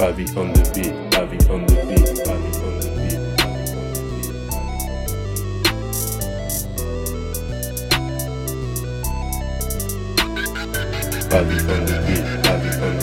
Pavi on the beat, Pavi on the beat, Pavi on the beat. Pavi on the beat, Pavi on the beat.